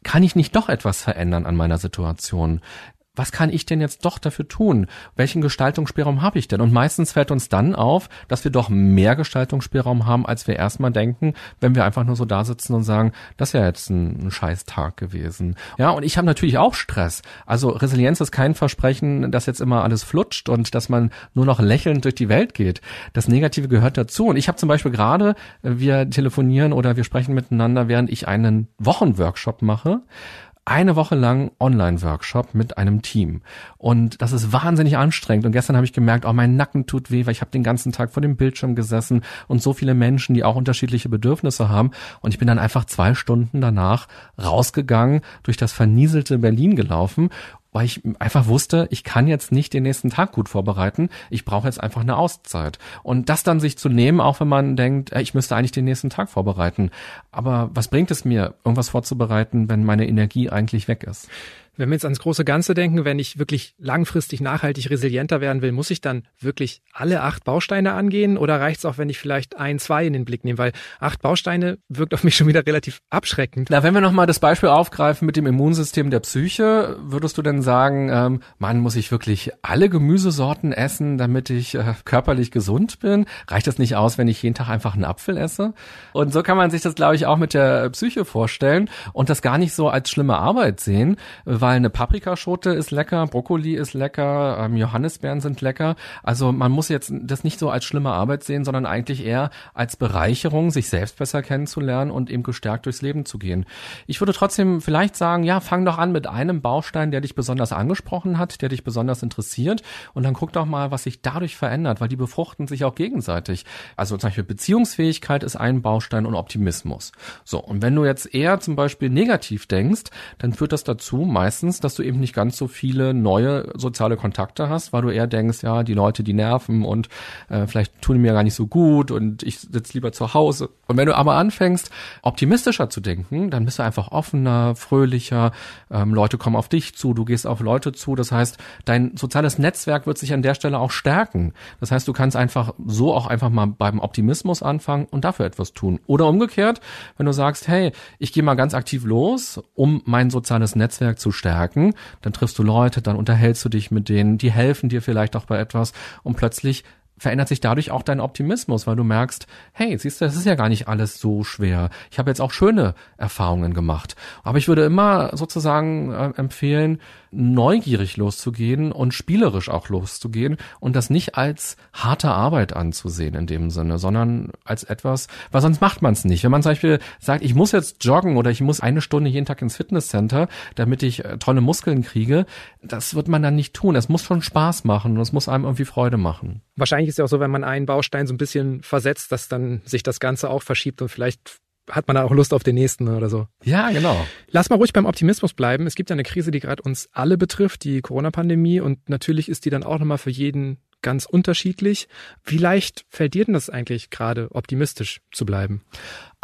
kann ich nicht doch etwas verändern an meiner Situation? Was kann ich denn jetzt doch dafür tun? Welchen Gestaltungsspielraum habe ich denn? Und meistens fällt uns dann auf, dass wir doch mehr Gestaltungsspielraum haben, als wir erstmal denken, wenn wir einfach nur so da sitzen und sagen, das ist ja jetzt ein, ein scheiß Tag gewesen. Ja, und ich habe natürlich auch Stress. Also Resilienz ist kein Versprechen, dass jetzt immer alles flutscht und dass man nur noch lächelnd durch die Welt geht. Das Negative gehört dazu. Und ich habe zum Beispiel gerade, wir telefonieren oder wir sprechen miteinander, während ich einen Wochenworkshop mache eine Woche lang Online-Workshop mit einem Team. Und das ist wahnsinnig anstrengend. Und gestern habe ich gemerkt, oh, mein Nacken tut weh, weil ich habe den ganzen Tag vor dem Bildschirm gesessen und so viele Menschen, die auch unterschiedliche Bedürfnisse haben. Und ich bin dann einfach zwei Stunden danach rausgegangen, durch das vernieselte Berlin gelaufen weil ich einfach wusste, ich kann jetzt nicht den nächsten Tag gut vorbereiten. Ich brauche jetzt einfach eine Auszeit. Und das dann sich zu nehmen, auch wenn man denkt, ich müsste eigentlich den nächsten Tag vorbereiten. Aber was bringt es mir, irgendwas vorzubereiten, wenn meine Energie eigentlich weg ist? Wenn wir jetzt ans große Ganze denken, wenn ich wirklich langfristig nachhaltig resilienter werden will, muss ich dann wirklich alle acht Bausteine angehen oder reicht es auch, wenn ich vielleicht ein, zwei in den Blick nehme? Weil acht Bausteine wirkt auf mich schon wieder relativ abschreckend. Na, wenn wir nochmal das Beispiel aufgreifen mit dem Immunsystem der Psyche, würdest du denn sagen, ähm, man muss ich wirklich alle Gemüsesorten essen, damit ich äh, körperlich gesund bin? Reicht das nicht aus, wenn ich jeden Tag einfach einen Apfel esse? Und so kann man sich das, glaube ich, auch mit der Psyche vorstellen und das gar nicht so als schlimme Arbeit sehen, weil eine Paprikaschote ist lecker, Brokkoli ist lecker, ähm, Johannisbeeren sind lecker. Also man muss jetzt das nicht so als schlimme Arbeit sehen, sondern eigentlich eher als Bereicherung, sich selbst besser kennenzulernen und eben gestärkt durchs Leben zu gehen. Ich würde trotzdem vielleicht sagen, ja, fang doch an mit einem Baustein, der dich besonders angesprochen hat, der dich besonders interessiert und dann guck doch mal, was sich dadurch verändert, weil die befruchten sich auch gegenseitig. Also zum Beispiel Beziehungsfähigkeit ist ein Baustein und Optimismus. So, und wenn du jetzt eher zum Beispiel negativ denkst, dann führt das dazu meist meistens, dass du eben nicht ganz so viele neue soziale Kontakte hast, weil du eher denkst, ja, die Leute, die nerven und äh, vielleicht tun mir gar nicht so gut und ich sitze lieber zu Hause. Und wenn du aber anfängst, optimistischer zu denken, dann bist du einfach offener, fröhlicher, ähm, Leute kommen auf dich zu, du gehst auf Leute zu. Das heißt, dein soziales Netzwerk wird sich an der Stelle auch stärken. Das heißt, du kannst einfach so auch einfach mal beim Optimismus anfangen und dafür etwas tun. Oder umgekehrt, wenn du sagst, hey, ich gehe mal ganz aktiv los, um mein soziales Netzwerk zu stärken. Dann triffst du Leute, dann unterhältst du dich mit denen, die helfen dir vielleicht auch bei etwas und plötzlich verändert sich dadurch auch dein Optimismus, weil du merkst, hey, siehst du, das ist ja gar nicht alles so schwer. Ich habe jetzt auch schöne Erfahrungen gemacht. Aber ich würde immer sozusagen äh, empfehlen, neugierig loszugehen und spielerisch auch loszugehen und das nicht als harte Arbeit anzusehen in dem Sinne, sondern als etwas, weil sonst macht man es nicht. Wenn man zum Beispiel sagt, ich muss jetzt joggen oder ich muss eine Stunde jeden Tag ins Fitnesscenter, damit ich äh, tolle Muskeln kriege, das wird man dann nicht tun. Es muss schon Spaß machen und es muss einem irgendwie Freude machen. Wahrscheinlich ist ja auch so, wenn man einen Baustein so ein bisschen versetzt, dass dann sich das Ganze auch verschiebt und vielleicht hat man da auch Lust auf den nächsten oder so. Ja, genau. Lass mal ruhig beim Optimismus bleiben. Es gibt ja eine Krise, die gerade uns alle betrifft, die Corona-Pandemie. Und natürlich ist die dann auch nochmal für jeden ganz unterschiedlich. Wie leicht fällt dir denn das eigentlich gerade, optimistisch zu bleiben?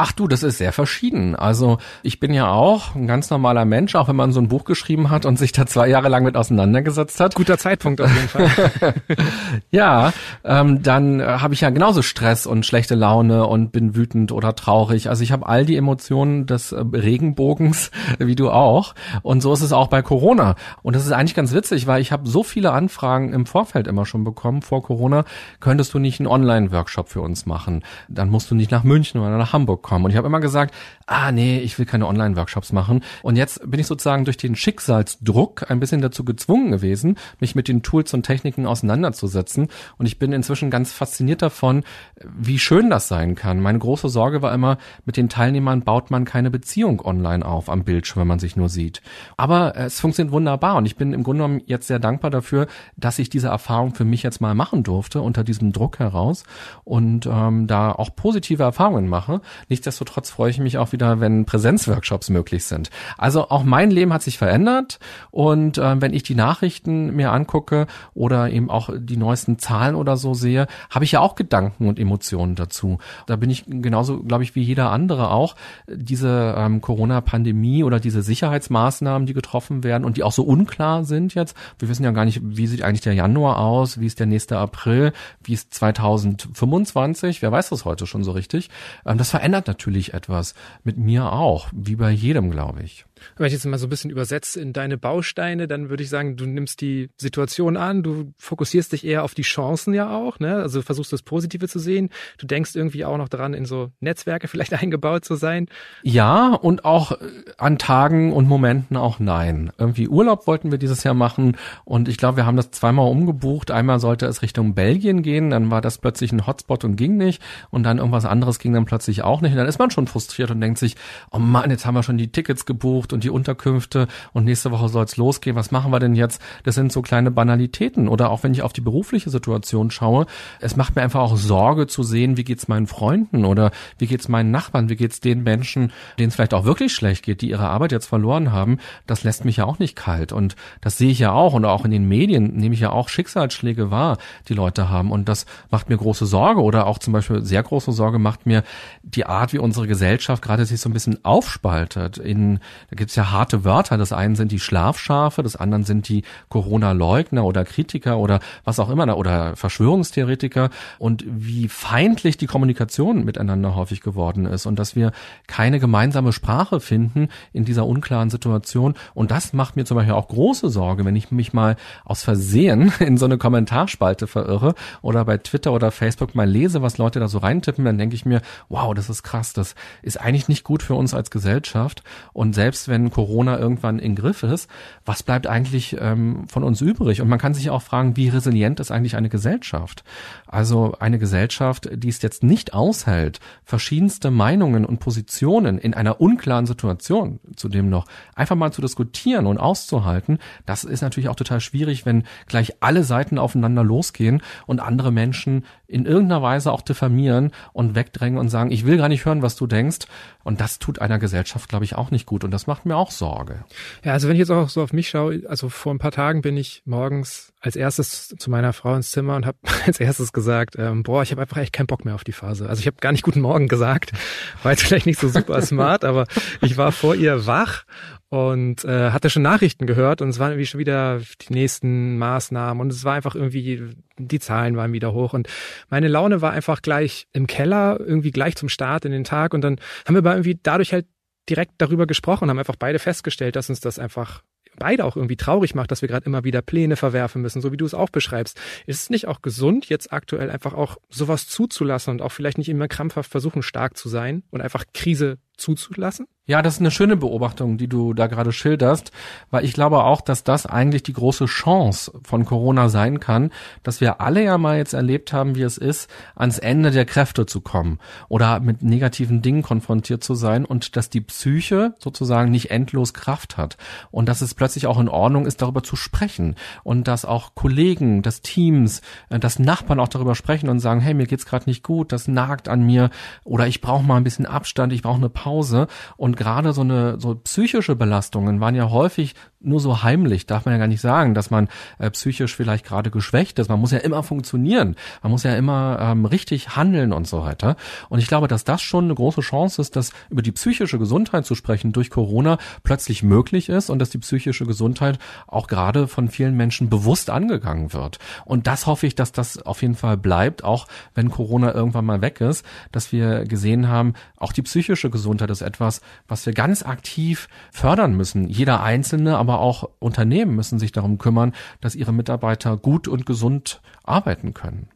Ach du, das ist sehr verschieden. Also ich bin ja auch ein ganz normaler Mensch, auch wenn man so ein Buch geschrieben hat und sich da zwei Jahre lang mit auseinandergesetzt hat. Guter Zeitpunkt auf jeden Fall. ja, ähm, dann äh, habe ich ja genauso Stress und schlechte Laune und bin wütend oder traurig. Also ich habe all die Emotionen des äh, Regenbogens, wie du auch. Und so ist es auch bei Corona. Und das ist eigentlich ganz witzig, weil ich habe so viele Anfragen im Vorfeld immer schon bekommen, vor Corona, könntest du nicht einen Online-Workshop für uns machen? Dann musst du nicht nach München oder nach Hamburg kommen. Und ich habe immer gesagt, ah nee, ich will keine Online-Workshops machen. Und jetzt bin ich sozusagen durch den Schicksalsdruck ein bisschen dazu gezwungen gewesen, mich mit den Tools und Techniken auseinanderzusetzen. Und ich bin inzwischen ganz fasziniert davon, wie schön das sein kann. Meine große Sorge war immer, mit den Teilnehmern baut man keine Beziehung online auf am Bildschirm, wenn man sich nur sieht. Aber es funktioniert wunderbar und ich bin im Grunde genommen jetzt sehr dankbar dafür, dass ich diese Erfahrung für mich jetzt mal machen durfte unter diesem Druck heraus und ähm, da auch positive Erfahrungen mache. Nicht Nichtsdestotrotz freue ich mich auch wieder, wenn Präsenzworkshops möglich sind. Also auch mein Leben hat sich verändert und äh, wenn ich die Nachrichten mir angucke oder eben auch die neuesten Zahlen oder so sehe, habe ich ja auch Gedanken und Emotionen dazu. Da bin ich genauso, glaube ich, wie jeder andere auch. Diese ähm, Corona-Pandemie oder diese Sicherheitsmaßnahmen, die getroffen werden und die auch so unklar sind jetzt. Wir wissen ja gar nicht, wie sieht eigentlich der Januar aus, wie ist der nächste April, wie es 2025, wer weiß das heute schon so richtig. Ähm, das verändert natürlich etwas. Mit mir auch, wie bei jedem, glaube ich. Wenn ich jetzt mal so ein bisschen übersetze in deine Bausteine, dann würde ich sagen, du nimmst die Situation an, du fokussierst dich eher auf die Chancen ja auch, ne? Also versuchst das Positive zu sehen. Du denkst irgendwie auch noch daran, in so Netzwerke vielleicht eingebaut zu sein. Ja, und auch äh, an Tagen und Momenten auch nein. Irgendwie Urlaub wollten wir dieses Jahr machen und ich glaube, wir haben das zweimal umgebucht. Einmal sollte es Richtung Belgien gehen, dann war das plötzlich ein Hotspot und ging nicht und dann irgendwas anderes ging dann plötzlich auch nicht. Und dann ist man schon frustriert und denkt sich, oh Mann, jetzt haben wir schon die Tickets gebucht gebucht und die Unterkünfte und nächste Woche soll es losgehen. Was machen wir denn jetzt? Das sind so kleine Banalitäten. Oder auch wenn ich auf die berufliche Situation schaue, es macht mir einfach auch Sorge zu sehen, wie geht's meinen Freunden oder wie geht's meinen Nachbarn, wie geht's den Menschen, denen es vielleicht auch wirklich schlecht geht, die ihre Arbeit jetzt verloren haben. Das lässt mich ja auch nicht kalt. Und das sehe ich ja auch. Und auch in den Medien nehme ich ja auch Schicksalsschläge wahr, die Leute haben. Und das macht mir große Sorge oder auch zum Beispiel sehr große Sorge macht mir die Art, wie unsere Gesellschaft gerade sich so ein bisschen aufspaltet. In, da gibt's ja harte Wörter. Das einen sind die Schlafschafe, das anderen sind die Corona-Leugner oder Kritiker oder was auch immer oder Verschwörungstheoretiker und wie feindlich die Kommunikation miteinander häufig geworden ist und dass wir keine gemeinsame Sprache finden in dieser unklaren Situation. Und das macht mir zum Beispiel auch große Sorge, wenn ich mich mal aus Versehen in so eine Kommentarspalte verirre oder bei Twitter oder Facebook mal lese, was Leute da so reintippen, dann denke ich mir, wow, das ist krass, das ist eigentlich nicht gut für uns als Gesellschaft. Und selbst wenn Corona irgendwann in Griff ist, was bleibt eigentlich ähm, von uns übrig? Und man kann sich auch fragen, wie resilient ist eigentlich eine Gesellschaft? Also eine Gesellschaft, die es jetzt nicht aushält, verschiedenste Meinungen und Positionen in einer unklaren Situation zudem noch einfach mal zu diskutieren und auszuhalten, das ist natürlich auch total schwierig, wenn gleich alle Seiten aufeinander losgehen und andere Menschen in irgendeiner Weise auch diffamieren und wegdrängen und sagen, ich will gar nicht hören, was du denkst. Und das tut einer Gesellschaft, glaube ich, auch nicht gut. Und das macht mir auch Sorge. Ja, also wenn ich jetzt auch so auf mich schaue, also vor ein paar Tagen bin ich morgens als erstes zu meiner Frau ins Zimmer und habe als erstes gesagt, ähm, boah, ich habe einfach echt keinen Bock mehr auf die Phase. Also ich habe gar nicht guten Morgen gesagt, war jetzt vielleicht nicht so super smart, aber ich war vor ihr wach und äh, hatte schon Nachrichten gehört und es waren irgendwie schon wieder die nächsten Maßnahmen und es war einfach irgendwie, die Zahlen waren wieder hoch und meine Laune war einfach gleich im Keller, irgendwie gleich zum Start in den Tag und dann haben wir aber irgendwie dadurch halt direkt darüber gesprochen, haben einfach beide festgestellt, dass uns das einfach beide auch irgendwie traurig macht, dass wir gerade immer wieder Pläne verwerfen müssen, so wie du es auch beschreibst. Ist es nicht auch gesund, jetzt aktuell einfach auch sowas zuzulassen und auch vielleicht nicht immer krampfhaft versuchen, stark zu sein und einfach Krise zuzulassen? Ja, das ist eine schöne Beobachtung, die du da gerade schilderst, weil ich glaube auch, dass das eigentlich die große Chance von Corona sein kann, dass wir alle ja mal jetzt erlebt haben, wie es ist, ans Ende der Kräfte zu kommen oder mit negativen Dingen konfrontiert zu sein und dass die Psyche sozusagen nicht endlos Kraft hat und dass es plötzlich auch in Ordnung ist, darüber zu sprechen und dass auch Kollegen, das Teams, äh, das Nachbarn auch darüber sprechen und sagen, hey, mir geht's gerade nicht gut, das nagt an mir oder ich brauche mal ein bisschen Abstand, ich brauche eine Pause und gerade so eine so psychische Belastungen waren ja häufig nur so heimlich, darf man ja gar nicht sagen, dass man äh, psychisch vielleicht gerade geschwächt ist. Man muss ja immer funktionieren, man muss ja immer ähm, richtig handeln und so weiter. Und ich glaube, dass das schon eine große Chance ist, dass über die psychische Gesundheit zu sprechen durch Corona plötzlich möglich ist und dass die psychische Gesundheit auch gerade von vielen Menschen bewusst angegangen wird. Und das hoffe ich, dass das auf jeden Fall bleibt, auch wenn Corona irgendwann mal weg ist, dass wir gesehen haben, auch die psychische Gesundheit ist etwas, was wir ganz aktiv fördern müssen. Jeder Einzelne, aber auch Unternehmen müssen sich darum kümmern, dass ihre Mitarbeiter gut und gesund arbeiten können.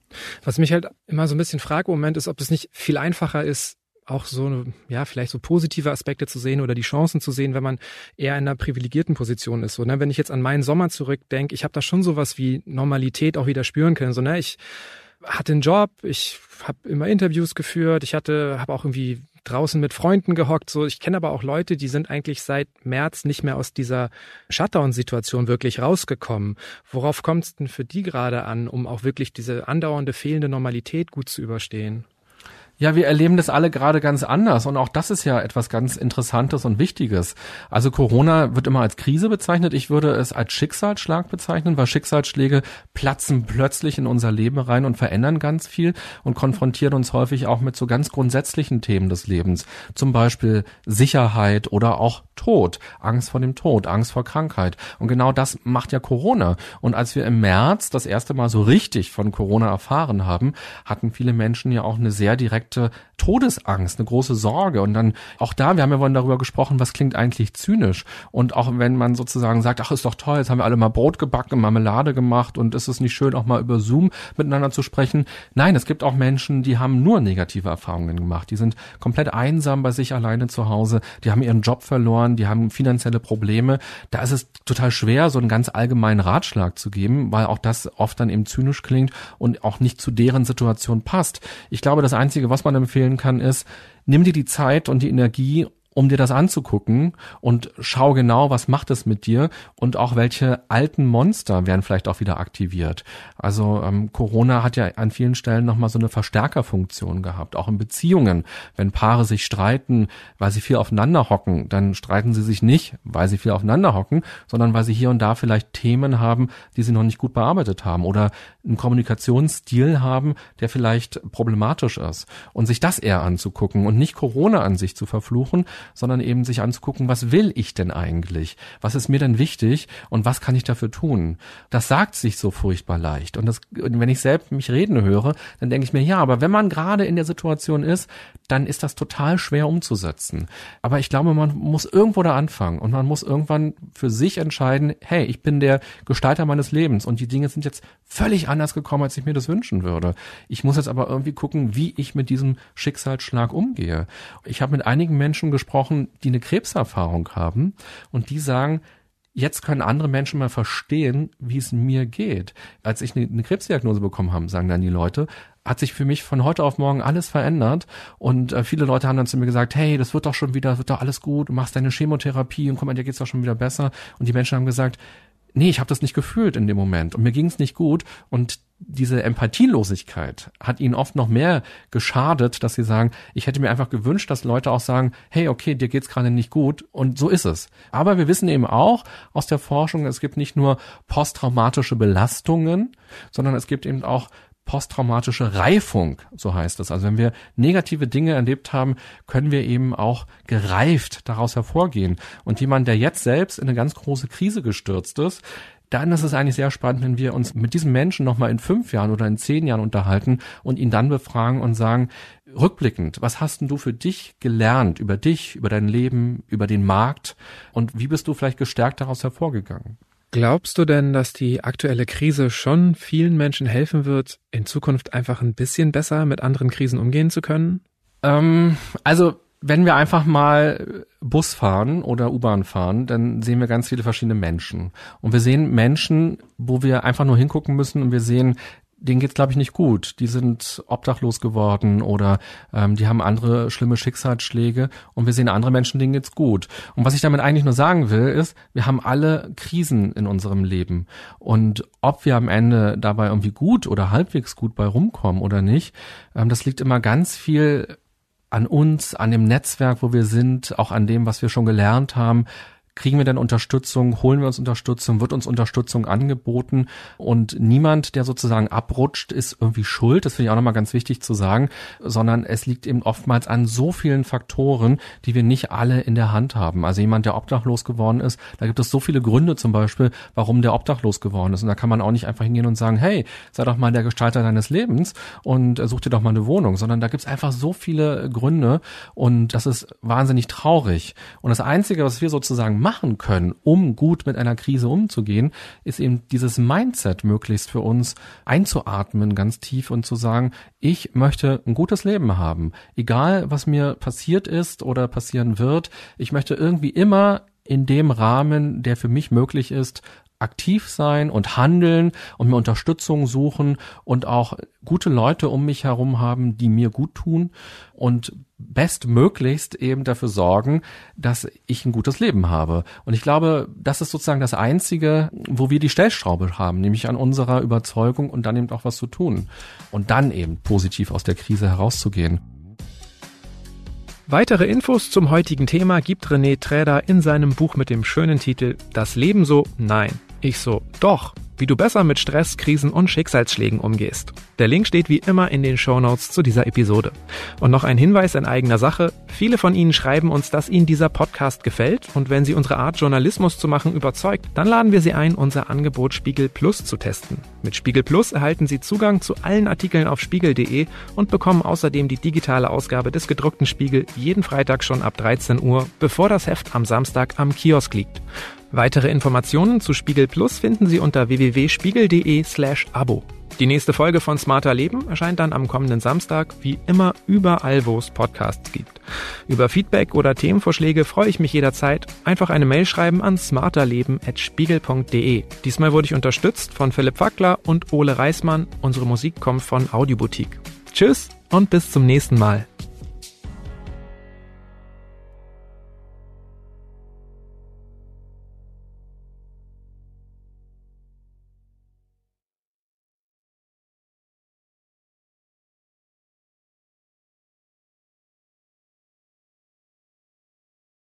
Was mich halt immer so ein bisschen frage im Moment ist, ob es nicht viel einfacher ist, auch so, ja, vielleicht so positive Aspekte zu sehen oder die Chancen zu sehen, wenn man eher in einer privilegierten Position ist. So, ne? Wenn ich jetzt an meinen Sommer zurückdenke, ich habe da schon sowas wie Normalität auch wieder spüren können. So, ne? Ich hatte einen Job, ich habe immer Interviews geführt, ich hatte, habe auch irgendwie draußen mit Freunden gehockt. So, ich kenne aber auch Leute, die sind eigentlich seit März nicht mehr aus dieser Shutdown-Situation wirklich rausgekommen. Worauf kommt es denn für die gerade an, um auch wirklich diese andauernde fehlende Normalität gut zu überstehen? Ja, wir erleben das alle gerade ganz anders und auch das ist ja etwas ganz Interessantes und Wichtiges. Also Corona wird immer als Krise bezeichnet. Ich würde es als Schicksalsschlag bezeichnen, weil Schicksalsschläge platzen plötzlich in unser Leben rein und verändern ganz viel und konfrontieren uns häufig auch mit so ganz grundsätzlichen Themen des Lebens. Zum Beispiel Sicherheit oder auch Tod, Angst vor dem Tod, Angst vor Krankheit. Und genau das macht ja Corona. Und als wir im März das erste Mal so richtig von Corona erfahren haben, hatten viele Menschen ja auch eine sehr direkte direkte Todesangst, eine große Sorge. Und dann auch da, wir haben ja vorhin darüber gesprochen, was klingt eigentlich zynisch. Und auch wenn man sozusagen sagt, ach, ist doch toll, jetzt haben wir alle mal Brot gebacken, Marmelade gemacht und ist es nicht schön, auch mal über Zoom miteinander zu sprechen. Nein, es gibt auch Menschen, die haben nur negative Erfahrungen gemacht. Die sind komplett einsam bei sich alleine zu Hause. Die haben ihren Job verloren, die haben finanzielle Probleme. Da ist es total schwer, so einen ganz allgemeinen Ratschlag zu geben, weil auch das oft dann eben zynisch klingt und auch nicht zu deren Situation passt. Ich glaube, das Einzige, was man empfehlen kann, ist, nimm dir die Zeit und die Energie um dir das anzugucken und schau genau, was macht es mit dir und auch welche alten Monster werden vielleicht auch wieder aktiviert. Also ähm, Corona hat ja an vielen Stellen nochmal so eine Verstärkerfunktion gehabt, auch in Beziehungen. Wenn Paare sich streiten, weil sie viel aufeinander hocken, dann streiten sie sich nicht, weil sie viel aufeinander hocken, sondern weil sie hier und da vielleicht Themen haben, die sie noch nicht gut bearbeitet haben oder einen Kommunikationsstil haben, der vielleicht problematisch ist. Und sich das eher anzugucken und nicht Corona an sich zu verfluchen, sondern eben sich anzugucken, was will ich denn eigentlich? Was ist mir denn wichtig und was kann ich dafür tun? Das sagt sich so furchtbar leicht. Und, das, wenn ich selbst mich reden höre, dann denke ich mir, ja, aber wenn man gerade in der Situation ist, dann ist das total schwer umzusetzen. Aber ich glaube, man muss irgendwo da anfangen und man muss irgendwann für sich entscheiden, hey, ich bin der Gestalter meines Lebens und die Dinge sind jetzt völlig anders gekommen, als ich mir das wünschen würde. Ich muss jetzt aber irgendwie gucken, wie ich mit diesem Schicksalsschlag umgehe. Ich habe mit einigen Menschen gesprochen, die eine Krebserfahrung haben und die sagen, jetzt können andere Menschen mal verstehen, wie es mir geht. Als ich eine, Krebsdiagnose bekommen habe, sagen dann die Leute, hat sich für mich von heute auf morgen alles verändert und äh, viele Leute haben dann zu mir gesagt, hey, das wird doch schon wieder, wird doch alles gut, du machst deine Chemotherapie und komm mal, dir geht's doch schon wieder besser und die Menschen haben gesagt, nee, ich habe das nicht gefühlt in dem Moment und mir ging's nicht gut und diese Empathielosigkeit hat ihnen oft noch mehr geschadet, dass sie sagen, ich hätte mir einfach gewünscht, dass Leute auch sagen, hey, okay, dir geht's gerade nicht gut und so ist es. Aber wir wissen eben auch aus der Forschung, es gibt nicht nur posttraumatische Belastungen, sondern es gibt eben auch posttraumatische Reifung, so heißt es. Also wenn wir negative Dinge erlebt haben, können wir eben auch gereift daraus hervorgehen. Und jemand, der jetzt selbst in eine ganz große Krise gestürzt ist, dann ist es eigentlich sehr spannend, wenn wir uns mit diesem Menschen nochmal in fünf Jahren oder in zehn Jahren unterhalten und ihn dann befragen und sagen, rückblickend, was hast denn du für dich gelernt über dich, über dein Leben, über den Markt und wie bist du vielleicht gestärkt daraus hervorgegangen? Glaubst du denn, dass die aktuelle Krise schon vielen Menschen helfen wird, in Zukunft einfach ein bisschen besser mit anderen Krisen umgehen zu können? Ähm, also wenn wir einfach mal Bus fahren oder U-Bahn fahren, dann sehen wir ganz viele verschiedene Menschen. Und wir sehen Menschen, wo wir einfach nur hingucken müssen und wir sehen denen geht's glaube ich nicht gut. Die sind obdachlos geworden oder ähm, die haben andere schlimme Schicksalsschläge und wir sehen andere Menschen, denen geht's gut. Und was ich damit eigentlich nur sagen will, ist, wir haben alle Krisen in unserem Leben und ob wir am Ende dabei irgendwie gut oder halbwegs gut bei rumkommen oder nicht, ähm, das liegt immer ganz viel an uns, an dem Netzwerk, wo wir sind, auch an dem, was wir schon gelernt haben, Kriegen wir denn Unterstützung? Holen wir uns Unterstützung? Wird uns Unterstützung angeboten? Und niemand, der sozusagen abrutscht, ist irgendwie schuld. Das finde ich auch nochmal ganz wichtig zu sagen, sondern es liegt eben oftmals an so vielen Faktoren, die wir nicht alle in der Hand haben. Also jemand, der obdachlos geworden ist, da gibt es so viele Gründe zum Beispiel, warum der obdachlos geworden ist. Und da kann man auch nicht einfach hingehen und sagen, hey, sei doch mal der Gestalter deines Lebens und such dir doch mal eine Wohnung, sondern da gibt es einfach so viele Gründe und das ist wahnsinnig traurig. Und das Einzige, was wir sozusagen machen können, um gut mit einer Krise umzugehen, ist eben dieses Mindset möglichst für uns einzuatmen ganz tief und zu sagen, ich möchte ein gutes Leben haben. Egal, was mir passiert ist oder passieren wird, ich möchte irgendwie immer in dem Rahmen, der für mich möglich ist, aktiv sein und handeln und mir Unterstützung suchen und auch gute Leute um mich herum haben, die mir gut tun und bestmöglichst eben dafür sorgen, dass ich ein gutes Leben habe. Und ich glaube, das ist sozusagen das Einzige, wo wir die Stellschraube haben, nämlich an unserer Überzeugung und dann eben auch was zu tun und dann eben positiv aus der Krise herauszugehen. Weitere Infos zum heutigen Thema gibt René Träder in seinem Buch mit dem schönen Titel Das Leben so? Nein. Ich so, doch wie du besser mit Stress, Krisen und Schicksalsschlägen umgehst. Der Link steht wie immer in den Show Notes zu dieser Episode. Und noch ein Hinweis in eigener Sache. Viele von Ihnen schreiben uns, dass Ihnen dieser Podcast gefällt und wenn Sie unsere Art Journalismus zu machen überzeugt, dann laden wir Sie ein, unser Angebot Spiegel Plus zu testen. Mit Spiegel Plus erhalten Sie Zugang zu allen Artikeln auf spiegel.de und bekommen außerdem die digitale Ausgabe des gedruckten Spiegel jeden Freitag schon ab 13 Uhr, bevor das Heft am Samstag am Kiosk liegt. Weitere Informationen zu Spiegel Plus finden Sie unter www.spiegel.de slash Abo. Die nächste Folge von Smarter Leben erscheint dann am kommenden Samstag, wie immer überall, wo es Podcasts gibt. Über Feedback oder Themenvorschläge freue ich mich jederzeit. Einfach eine Mail schreiben an smarterleben.spiegel.de. Diesmal wurde ich unterstützt von Philipp Fackler und Ole Reismann. Unsere Musik kommt von Audioboutique. Tschüss und bis zum nächsten Mal.